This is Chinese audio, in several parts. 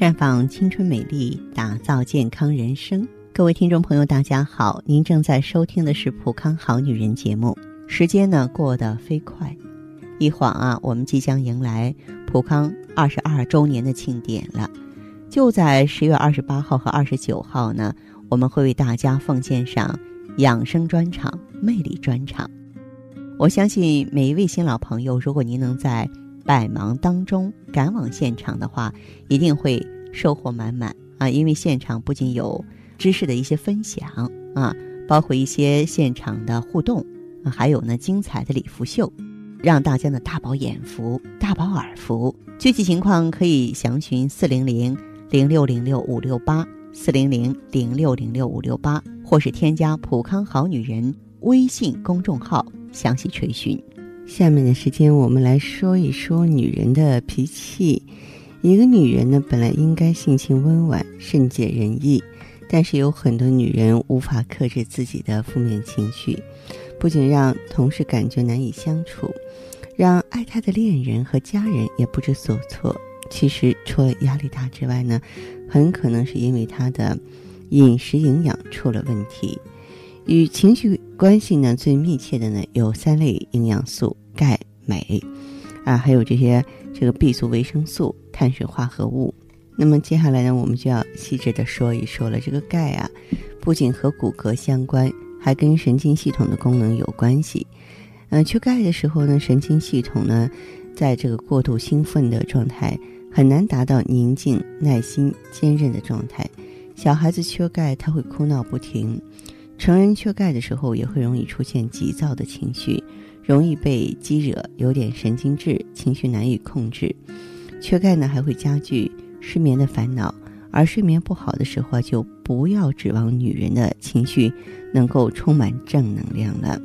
绽放青春美丽，打造健康人生。各位听众朋友，大家好，您正在收听的是《普康好女人》节目。时间呢过得飞快，一晃啊，我们即将迎来普康二十二周年的庆典了。就在十月二十八号和二十九号呢，我们会为大家奉献上养生专场、魅力专场。我相信每一位新老朋友，如果您能在百忙当中赶往现场的话，一定会收获满满啊！因为现场不仅有知识的一些分享啊，包括一些现场的互动，还有呢精彩的礼服秀，让大家呢大饱眼福、大饱耳福。具体情况可以详询四零零零六零六五六八四零零零六零六五六八，或是添加“普康好女人”微信公众号详细垂询。下面的时间，我们来说一说女人的脾气。一个女人呢，本来应该性情温婉、善解人意，但是有很多女人无法克制自己的负面情绪，不仅让同事感觉难以相处，让爱她的恋人和家人也不知所措。其实，除了压力大之外呢，很可能是因为她的饮食营养出了问题。与情绪关系呢最密切的呢有三类营养素。钙、镁，啊，还有这些这个 B 族维生素、碳水化合物。那么接下来呢，我们就要细致的说一说了。这个钙啊，不仅和骨骼相关，还跟神经系统的功能有关系。嗯，缺钙的时候呢，神经系统呢，在这个过度兴奋的状态，很难达到宁静、耐心、坚韧的状态。小孩子缺钙，他会哭闹不停；成人缺钙的时候，也会容易出现急躁的情绪。容易被激惹，有点神经质，情绪难以控制。缺钙呢，还会加剧失眠的烦恼。而睡眠不好的时候，就不要指望女人的情绪能够充满正能量了。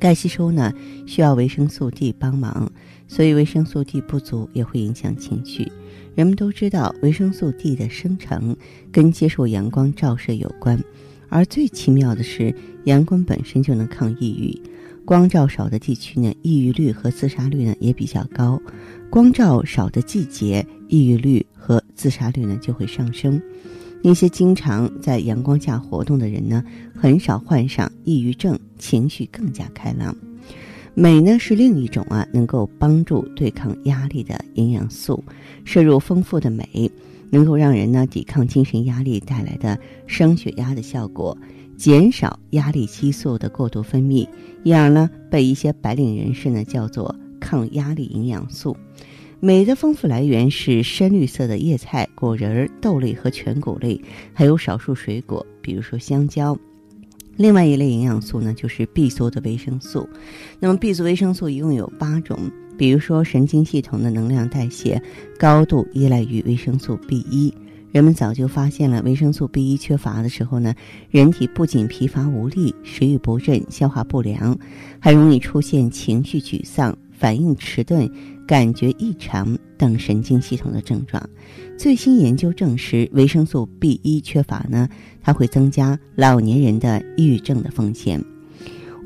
钙吸收呢，需要维生素 D 帮忙，所以维生素 D 不足也会影响情绪。人们都知道，维生素 D 的生成跟接受阳光照射有关，而最奇妙的是，阳光本身就能抗抑郁。光照少的地区呢，抑郁率和自杀率呢也比较高；光照少的季节，抑郁率和自杀率呢就会上升。那些经常在阳光下活动的人呢，很少患上抑郁症，情绪更加开朗。镁呢是另一种啊，能够帮助对抗压力的营养素。摄入丰富的镁，能够让人呢抵抗精神压力带来的升血压的效果。减少压力激素的过度分泌，因而呢，被一些白领人士呢叫做抗压力营养素。镁的丰富来源是深绿色的叶菜、果仁、豆类和全谷类，还有少数水果，比如说香蕉。另外一类营养素呢，就是 B 族的维生素。那么 B 族维生素一共有八种，比如说神经系统的能量代谢高度依赖于维生素 B 一。人们早就发现了，维生素 B 一缺乏的时候呢，人体不仅疲乏无力、食欲不振、消化不良，还容易出现情绪沮丧、反应迟钝、感觉异常等神经系统的症状。最新研究证实，维生素 B 一缺乏呢，它会增加老年人的抑郁症的风险。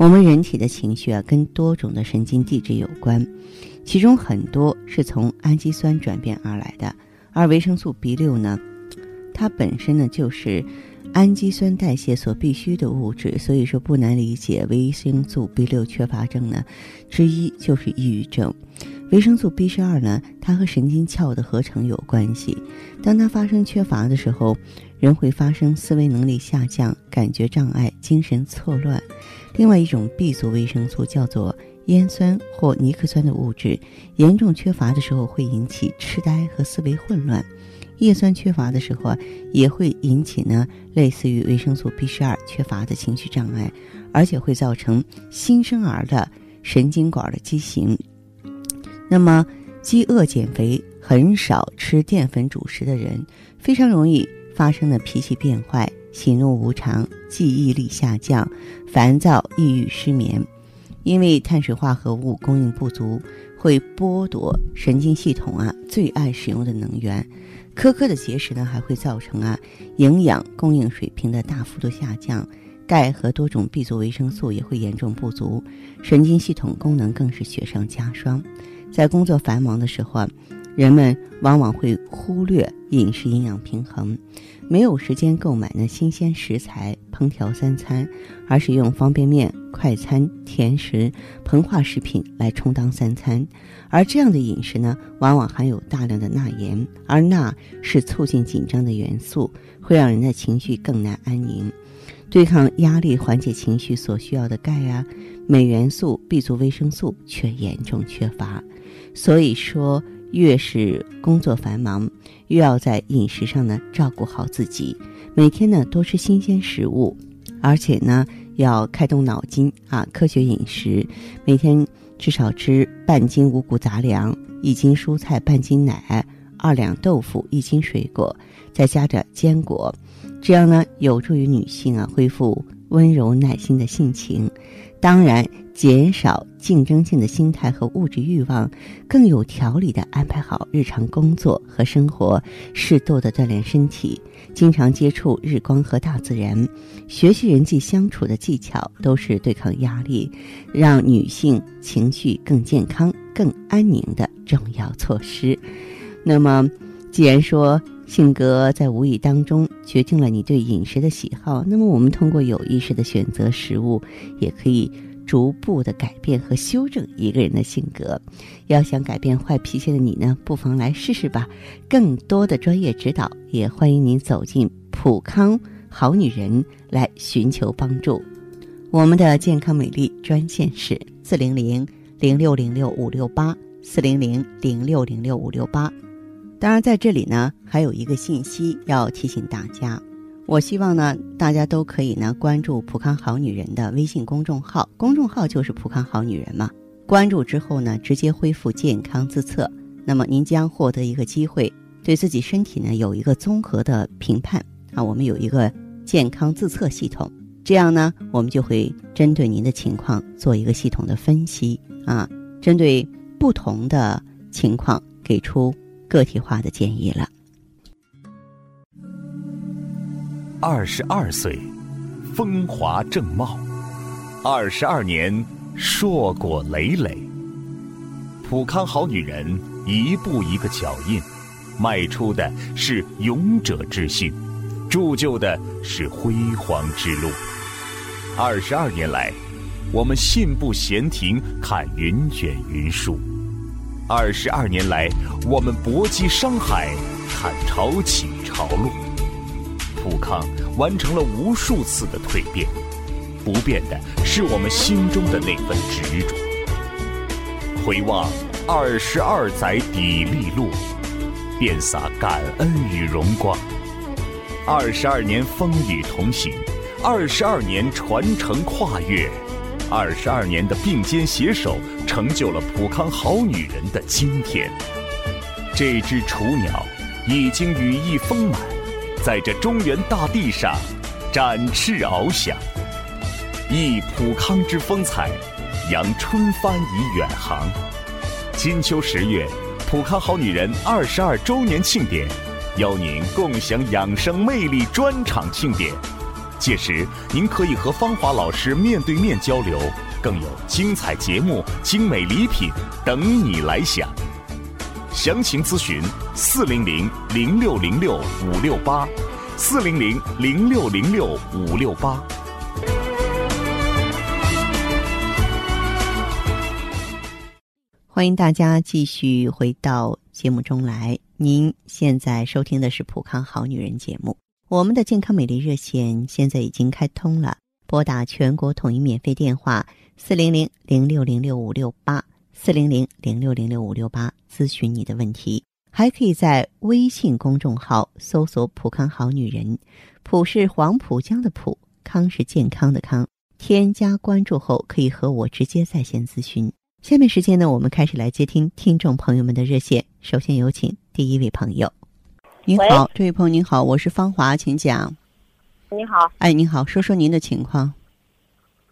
我们人体的情绪啊，跟多种的神经递质有关，其中很多是从氨基酸转变而来的，而维生素 B 六呢？它本身呢就是氨基酸代谢所必需的物质，所以说不难理解维生素 B 六缺乏症呢，之一就是抑郁症。维生素 B 十二呢，它和神经鞘的合成有关系。当它发生缺乏的时候，人会发生思维能力下降、感觉障碍、精神错乱。另外一种 B 族维生素叫做烟酸或尼克酸的物质，严重缺乏的时候会引起痴呆和思维混乱。叶酸缺乏的时候啊，也会引起呢类似于维生素 B 十二缺乏的情绪障碍，而且会造成新生儿的神经管的畸形。那么，饥饿减肥、很少吃淀粉主食的人，非常容易发生的脾气变坏、喜怒无常、记忆力下降、烦躁、抑郁、失眠，因为碳水化合物供应不足，会剥夺神经系统啊最爱使用的能源。苛刻的节食呢，还会造成啊营养供应水平的大幅度下降，钙和多种 B 族维生素也会严重不足，神经系统功能更是雪上加霜。在工作繁忙的时候，人们往往会忽略饮食营养平衡，没有时间购买呢新鲜食材烹调三餐，而是用方便面、快餐、甜食、膨化食品来充当三餐。而这样的饮食呢，往往含有大量的钠盐，而钠是促进紧张的元素，会让人的情绪更难安宁。对抗压力、缓解情绪所需要的钙啊、镁元素、B 族维生素却严重缺乏。所以说，越是工作繁忙，越要在饮食上呢照顾好自己。每天呢多吃新鲜食物，而且呢要开动脑筋啊，科学饮食。每天至少吃半斤五谷杂粮、一斤蔬菜、半斤奶、二两豆腐、一斤水果，再加点坚果。这样呢，有助于女性啊恢复温柔耐心的性情，当然减少竞争性的心态和物质欲望，更有条理的安排好日常工作和生活，适度的锻炼身体，经常接触日光和大自然，学习人际相处的技巧，都是对抗压力、让女性情绪更健康、更安宁的重要措施。那么，既然说，性格在无意当中决定了你对饮食的喜好，那么我们通过有意识的选择食物，也可以逐步的改变和修正一个人的性格。要想改变坏脾气的你呢，不妨来试试吧。更多的专业指导，也欢迎您走进普康好女人来寻求帮助。我们的健康美丽专线是四零零零六零六五六八四零零零六零六五六八。当然，在这里呢，还有一个信息要提醒大家。我希望呢，大家都可以呢关注“普康好女人”的微信公众号，公众号就是“普康好女人”嘛。关注之后呢，直接恢复健康自测，那么您将获得一个机会，对自己身体呢有一个综合的评判啊。我们有一个健康自测系统，这样呢，我们就会针对您的情况做一个系统的分析啊，针对不同的情况给出。个体化的建议了。二十二岁，风华正茂；二十二年，硕果累累。普康好女人，一步一个脚印，迈出的是勇者之心，铸就的是辉煌之路。二十二年来，我们信步闲庭，看云卷云舒。二十二年来，我们搏击商海，看潮起潮落。普康完成了无数次的蜕变，不变的是我们心中的那份执着。回望二十二载砥砺路，遍洒感恩与荣光。二十二年风雨同行，二十二年传承跨越。二十二年的并肩携手，成就了普康好女人的今天。这只雏鸟已经羽翼丰满，在这中原大地上展翅翱翔。忆普康之风采，扬春帆以远航。金秋十月，普康好女人二十二周年庆典，邀您共享养生魅力专场庆典。届时，您可以和芳华老师面对面交流，更有精彩节目、精美礼品等你来享。详情咨询四零零零六零六五六八，四零零零六零六五六八。欢迎大家继续回到节目中来。您现在收听的是《普康好女人》节目。我们的健康美丽热线现在已经开通了，拨打全国统一免费电话四零零零六零六五六八四零零零六零六五六八咨询你的问题，还可以在微信公众号搜索“浦康好女人”，浦是黄浦江的浦，康是健康的康。添加关注后可以和我直接在线咨询。下面时间呢，我们开始来接听听众朋友们的热线。首先有请第一位朋友。您好，这位朋友您好，我是芳华，请讲。你好，哎，您好，说说您的情况。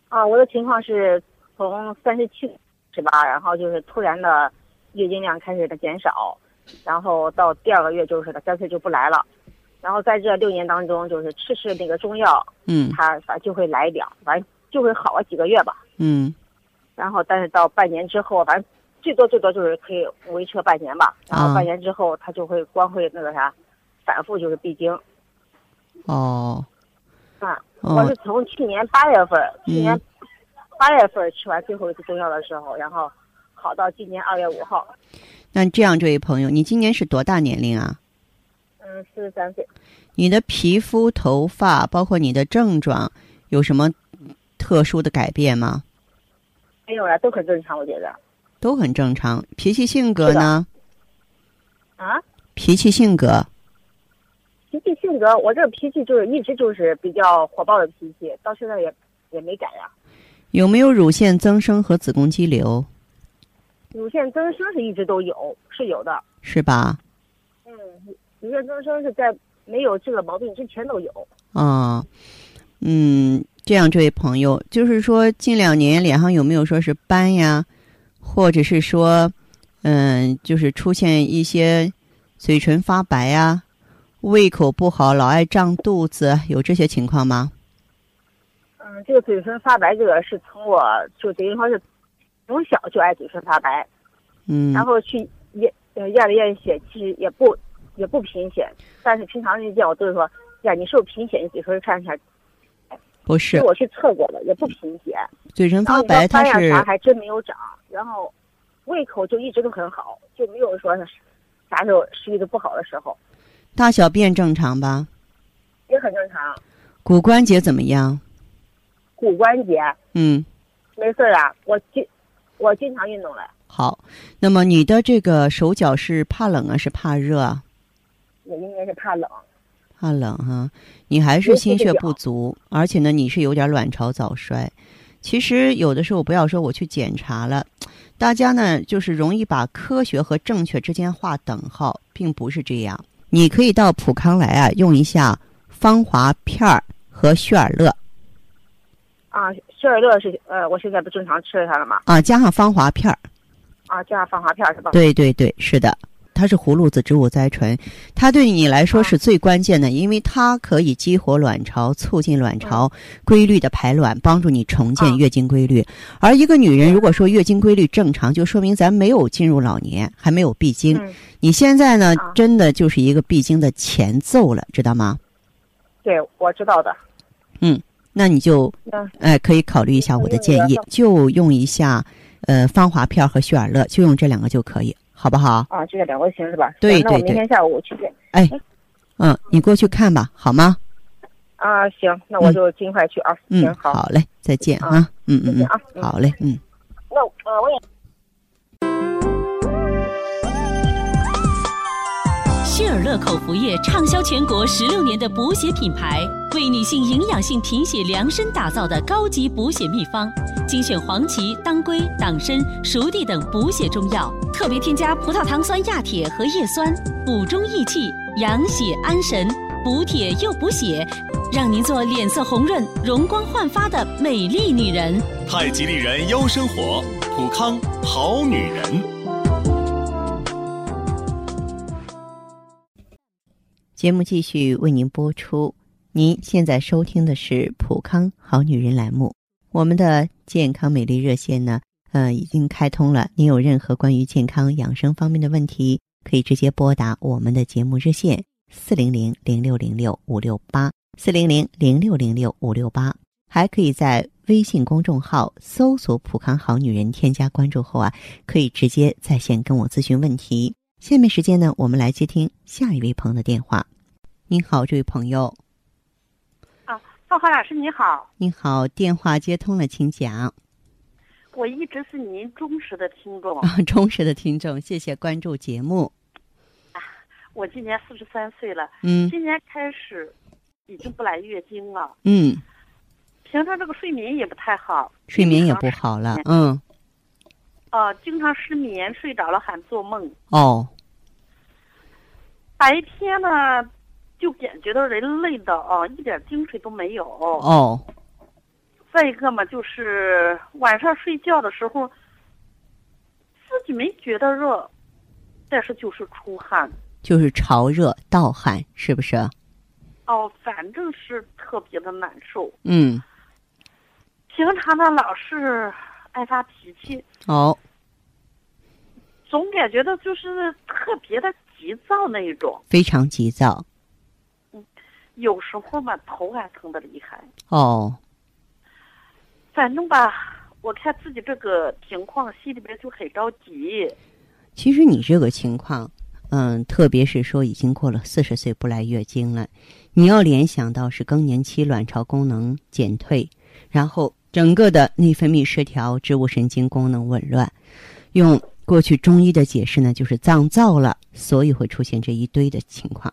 啊，我的情况是从三十七是吧？然后就是突然的月经量开始的减少，然后到第二个月就是的干脆就不来了。然后在这六年当中，就是吃吃那个中药，嗯，他反正就会来一点，反正就会好了几个月吧。嗯。然后，但是到半年之后，反正最多最多就是可以维持半年吧，然啊后半年之后他就会光会那个啥，反复就是闭经哦，啊。我哦是，从去年八月份，去年嗯八月份吃完最后一次中药的时候，然后好到今年二月五号，那这样，这位朋友，你今年是多大年龄啊？嗯，四十三岁。你的皮肤、头发，包括你的症状，有什么特殊的改变吗？没有了，都很正常，我觉得。都很正常。脾气性格呢？啊，脾气性格，脾气性格，我这个脾气就是一直就是比较火爆的脾气，到现在也也没改呀、有没有乳腺增生和子宫肌瘤？乳腺增生是一直都有，是有的。是吧？嗯，乳腺增生是在没有这个毛病之前都有。啊、嗯，这样，这位朋友，就是说近两年脸上有没有说是斑呀，或者是说，嗯，就是出现一些嘴唇发白呀，胃口不好，老爱胀肚子，有这些情况吗？嗯，这个嘴唇发白，这个是从我就等于说是从小就爱嘴唇发白，嗯，然后去验呃验了验血，其实也不也不贫血，但是平常人见我都是说，呀，你是不是贫血？你嘴唇看起来，不是我去测过了，也不贫血。嘴唇发白，它是啥还真没有长，然后胃口就一直都很好，就没有说啥时候食欲都不好的时候，大小便正常吧？也很正常。骨关节怎么样？骨关节嗯，没事儿啊，我经我经常运动了，好。那么你的这个手脚是怕冷啊，是怕热啊？也应该是怕冷。怕冷哈、你还是心血不足，而且呢，你是有点卵巢早衰。其实有的时候不要说我去检查了，大家呢就是容易把科学和正确之间划等号，并不是这样。你可以到普康来啊，用一下芳华片儿和旭尔乐啊，希尔乐是呃，我现在不正常吃它了吗？啊，加上芳华片儿。啊，加上芳华片儿是吧？对对对，是的，它是葫芦籽植物甾醇，它对你来说啊是最关键的，因为它可以激活卵巢，促进卵巢规律的排卵，帮助你重建啊月经规律。而一个女人如果说月经规律正常，就说明咱没有进入老年，还没有闭经。嗯，你现在呢，啊真的就是一个闭经的前奏了，知道吗？对，我知道的。那你就嗯哎，可以考虑一下我的建议，就用一下呃芳华片和血尔乐，就用这两个就可以，好不好？啊，这个两个行是吧？对对对行那我明天下午去见。哎嗯，你过去看吧，好吗？啊，行，那我就尽快去啊。嗯行，，好，好嘞，再见啊啊，嗯嗯嗯，好嘞，嗯。那呃，我也。希尔乐口服液畅销全国十六年的补血品牌，为女性营养性贫血量身打造的高级补血秘方，精选黄芪、当归、党参、熟地等补血中药，特别添加葡萄糖酸亚铁和叶酸，补中益气、养血安神，补铁又补血，让您做脸色红润、容光焕发的美丽女人。太极丽人优生活，普康好女人。节目继续为您播出。您现在收听的是《普康好女人》栏目，我们的健康美丽热线呢，呃，已经开通了。您有任何关于健康养生方面的问题，可以直接拨打我们的节目热线四零零零六零六五六八四零零零六零六五六八，还可以在微信公众号搜索“普康好女人”，添加关注后啊，可以直接在线跟我咨询问题。下面时间呢，我们来接听下一位朋友的电话。您好，这位朋友，芳华老师你好，您好，电话接通了，请讲。我一直是您忠实的听众。啊，忠实的听众，谢谢关注节目。我今年四十三岁了，嗯今年开始已经不来月经了，嗯，平常这个睡眠也不太好，睡眠也不好了。嗯，啊、经常失眠，睡着了还做梦。哦，白天呢，就感觉到人累的啊，一点精神都没有。哦，再一个嘛，就是晚上睡觉的时候，自己没觉得热，但是就是出汗。就是潮热盗汗，是不是？哦，反正是特别的难受。嗯，平常呢，老是爱发脾气，哦，总感觉到就是特别的急躁那一种，非常急躁。嗯有时候嘛头还疼的厉害。哦，反正吧，我看自己这个情况，心里边就很着急。其实你这个情况，嗯，特别是说已经过了四十岁不来月经了，你要联想到是更年期卵巢功能减退，然后整个的内分泌失调、植物神经功能紊乱。用过去中医的解释呢，就是脏燥了，所以会出现这一堆的情况。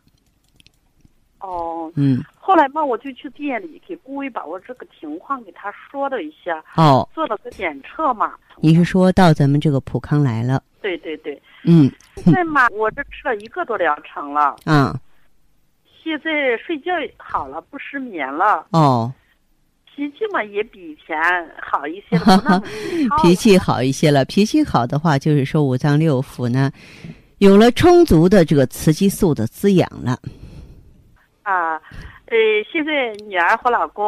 哦，嗯，后来嘛，我就去店里给顾伟把我这个情况给他说了一下，哦，做了个检测嘛。你是说到咱们这个普康来了？对对对，嗯，现在嘛，我这吃了一个多疗程了，嗯，现在睡觉好了，不失眠了，哦，脾气嘛也比以前好一些了，脾气好一些了。脾气好的话，就是说五脏六腑呢，有了充足的这个雌激素的滋养了。啊。呃，现在女儿和老公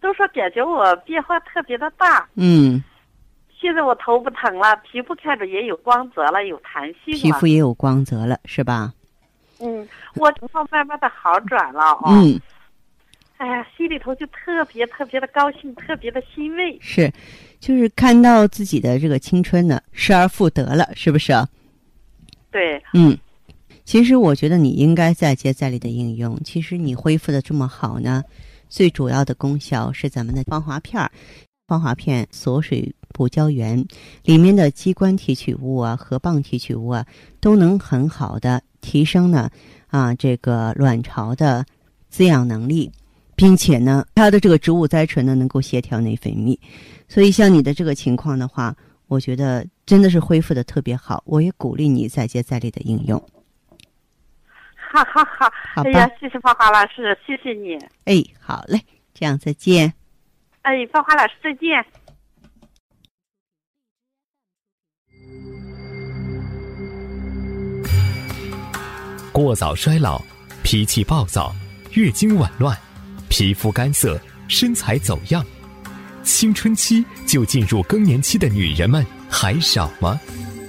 都说感觉我变化特别的大。嗯，现在我头不疼了，皮肤看着也有光泽了，有弹性了。皮肤也有光泽了，是吧？嗯，我情况慢慢的好转了哦。嗯，哎呀，心里头就特别特别的高兴，特别的欣慰。是，就是看到自己的这个青春呢失而复得了，是不是？对，嗯，其实我觉得你应该再接再厉的应用。其实你恢复的这么好呢，最主要的功效是咱们的芳华片儿。芳华片锁水补胶原，里面的肌酐提取物啊、河蚌提取物啊，都能很好的提升呢啊这个卵巢的滋养能力，并且呢，它的这个植物甾醇呢能够协调内分泌。所以像你的这个情况的话，我觉得真的是恢复的特别好。我也鼓励你再接再厉的应用。哈哈哈！哎呀，谢谢芳华老师，谢谢你。哎，好嘞，这样再见。哎，芳华老师再见。过早衰老、脾气暴躁、月经紊乱、皮肤干涩、身材走样，青春期就进入更年期的女人们还少吗？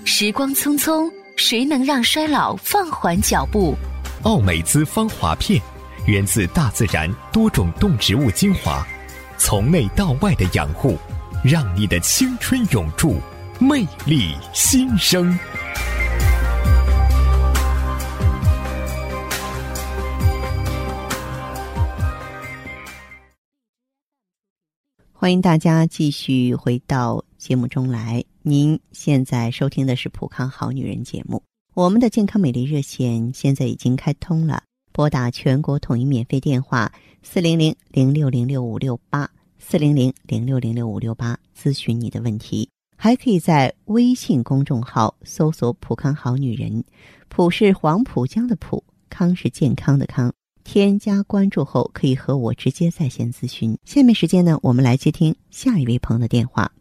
时光匆匆，谁能让衰老放缓脚步？奥美姿芳华片，源自大自然多种动植物精华，从内到外的养护，让你的青春永驻，魅力新生。欢迎大家继续回到节目中来。您现在收听的是《普康好女人》节目。我们的健康美丽热线现在已经开通了，拨打全国统一免费电话四零零零六零六五六八四零零零六零六五六八咨询你的问题。还可以在微信公众号搜索“普康好女人”，普是黄浦江的浦，康是健康的康。添加关注后，可以和我直接在线咨询。下面时间呢，我们来接听下一位朋友的电话。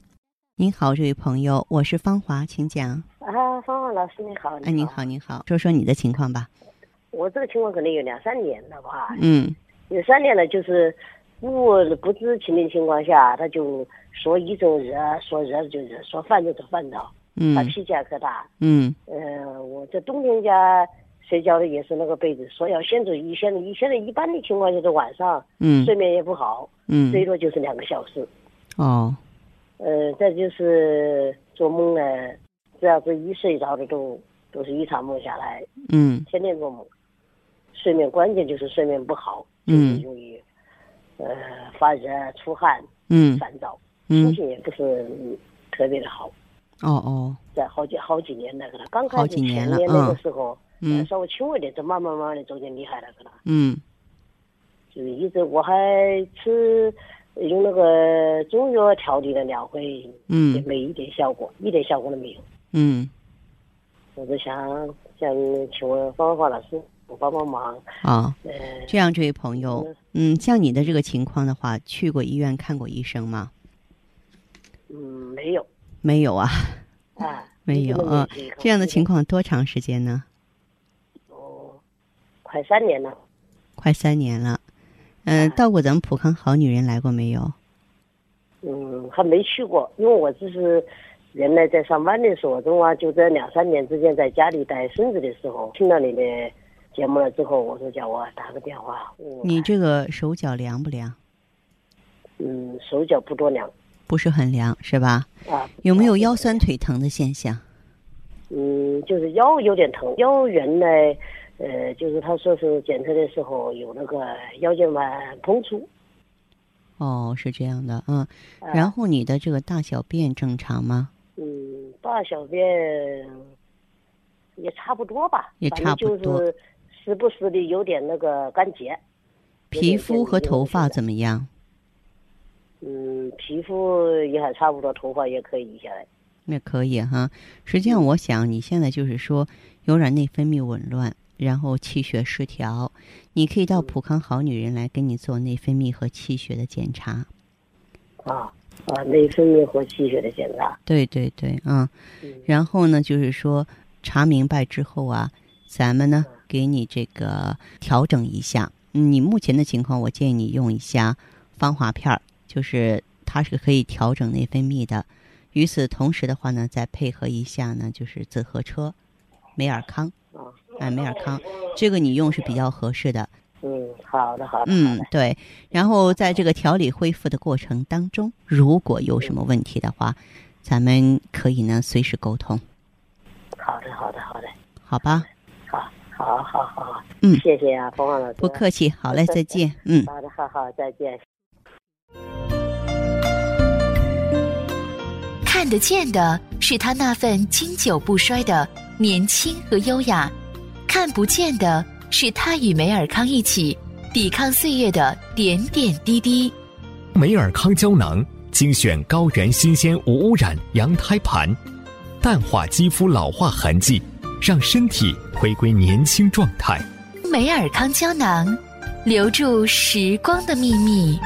您好，这位朋友，我是芳华，请讲。啊，芳华老师你好，哎，您好，您好，说说你的情况吧。我这个情况可能有两三年了吧，嗯有三年了，就是不不知情的情况下，他就说一种热，说热就热，说烦就就烦躁，他嗯脾气还可大。嗯呃，我这冬天家睡觉的也是那个被子，说要先走一，现在一现在一般的情况就是晚上嗯。睡眠也不好，嗯。最多就是两个小时。哦。呃，再就是做梦呢，只要是一睡着的都都是一场梦下来，嗯。天天做梦，睡眠关键就是睡眠不好，就是嗯容易呃发热、出汗、嗯。烦躁，心嗯情也不是嗯特别的好。哦哦。在好几好几年那个了刚开始好几年了前年那个嗯。时候，嗯呃稍微轻微点，这慢慢慢慢的逐渐厉害了，可能。嗯。就是一直我还吃用那个中药调理了两回，嗯。也嗯没一点效果，一点效果都没有。嗯。我就想想请问芳华老师帮帮忙，啊，呃，这样，这位朋友，嗯，像你的这个情况的话，去过医院看过医生吗？嗯，没有。没有啊，啊，没有啊。这样的情况多长时间呢？哦，快三年了，快三年了。嗯、啊到过咱们普康好女人来过没有？嗯，还没去过，因为我只是原来在上班的时候中啊，就在两三年之间在家里带孙子的时候，听到你的节目了之后，我说叫我打个电话。你这个手脚凉不凉？嗯，手脚不多凉，不是很凉，是吧？啊。有没有腰酸腿疼的现象？嗯，就是腰有点疼，腰原来，呃，就是他说是检测的时候有那个腰间盘膨出。哦，是这样的，嗯。然后你的这个大小便正常吗？嗯，大小便也差不多吧，也差不多。就是时不时的有点那个干结。皮肤和头发怎么样？嗯，皮肤也还差不多，头发也可以下来。那可以哈。实际上，我想你现在就是说有点内分泌紊乱，然后气血失调，你可以到普康好女人来给你做内分泌和气血的检查。啊啊，内分泌和气血的检查。对对对，嗯。然后呢，就是说查明白之后啊，咱们呢给你这个调整一下。你目前的情况，我建议你用一下芳华片儿，就是它是可以调整内分泌的。与此同时的话呢，再配合一下呢，就是紫河车、美尔康啊，哎，美尔康，这个你用是比较合适的。嗯，好的，好的。嗯，对。然后在这个调理恢复的过程当中，如果有什么问题的话，咱们可以呢随时沟通。好的，好的，好的。好吧。好，好，好，好。嗯，谢谢啊。不客气，好嘞，再见。嗯。好的，好好，再见。看得见的是他那份经久不衰的年轻和优雅，看不见的是他与梅尔康一起抵抗岁月的点点滴滴。梅尔康胶囊精选高原新鲜无污染羊胎盘，淡化肌肤老化痕迹，让身体回归年轻状态。梅尔康胶囊，留住时光的秘密。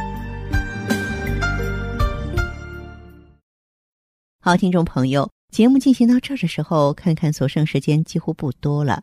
好，听众朋友，节目进行到这儿的时候，看看所剩时间几乎不多了。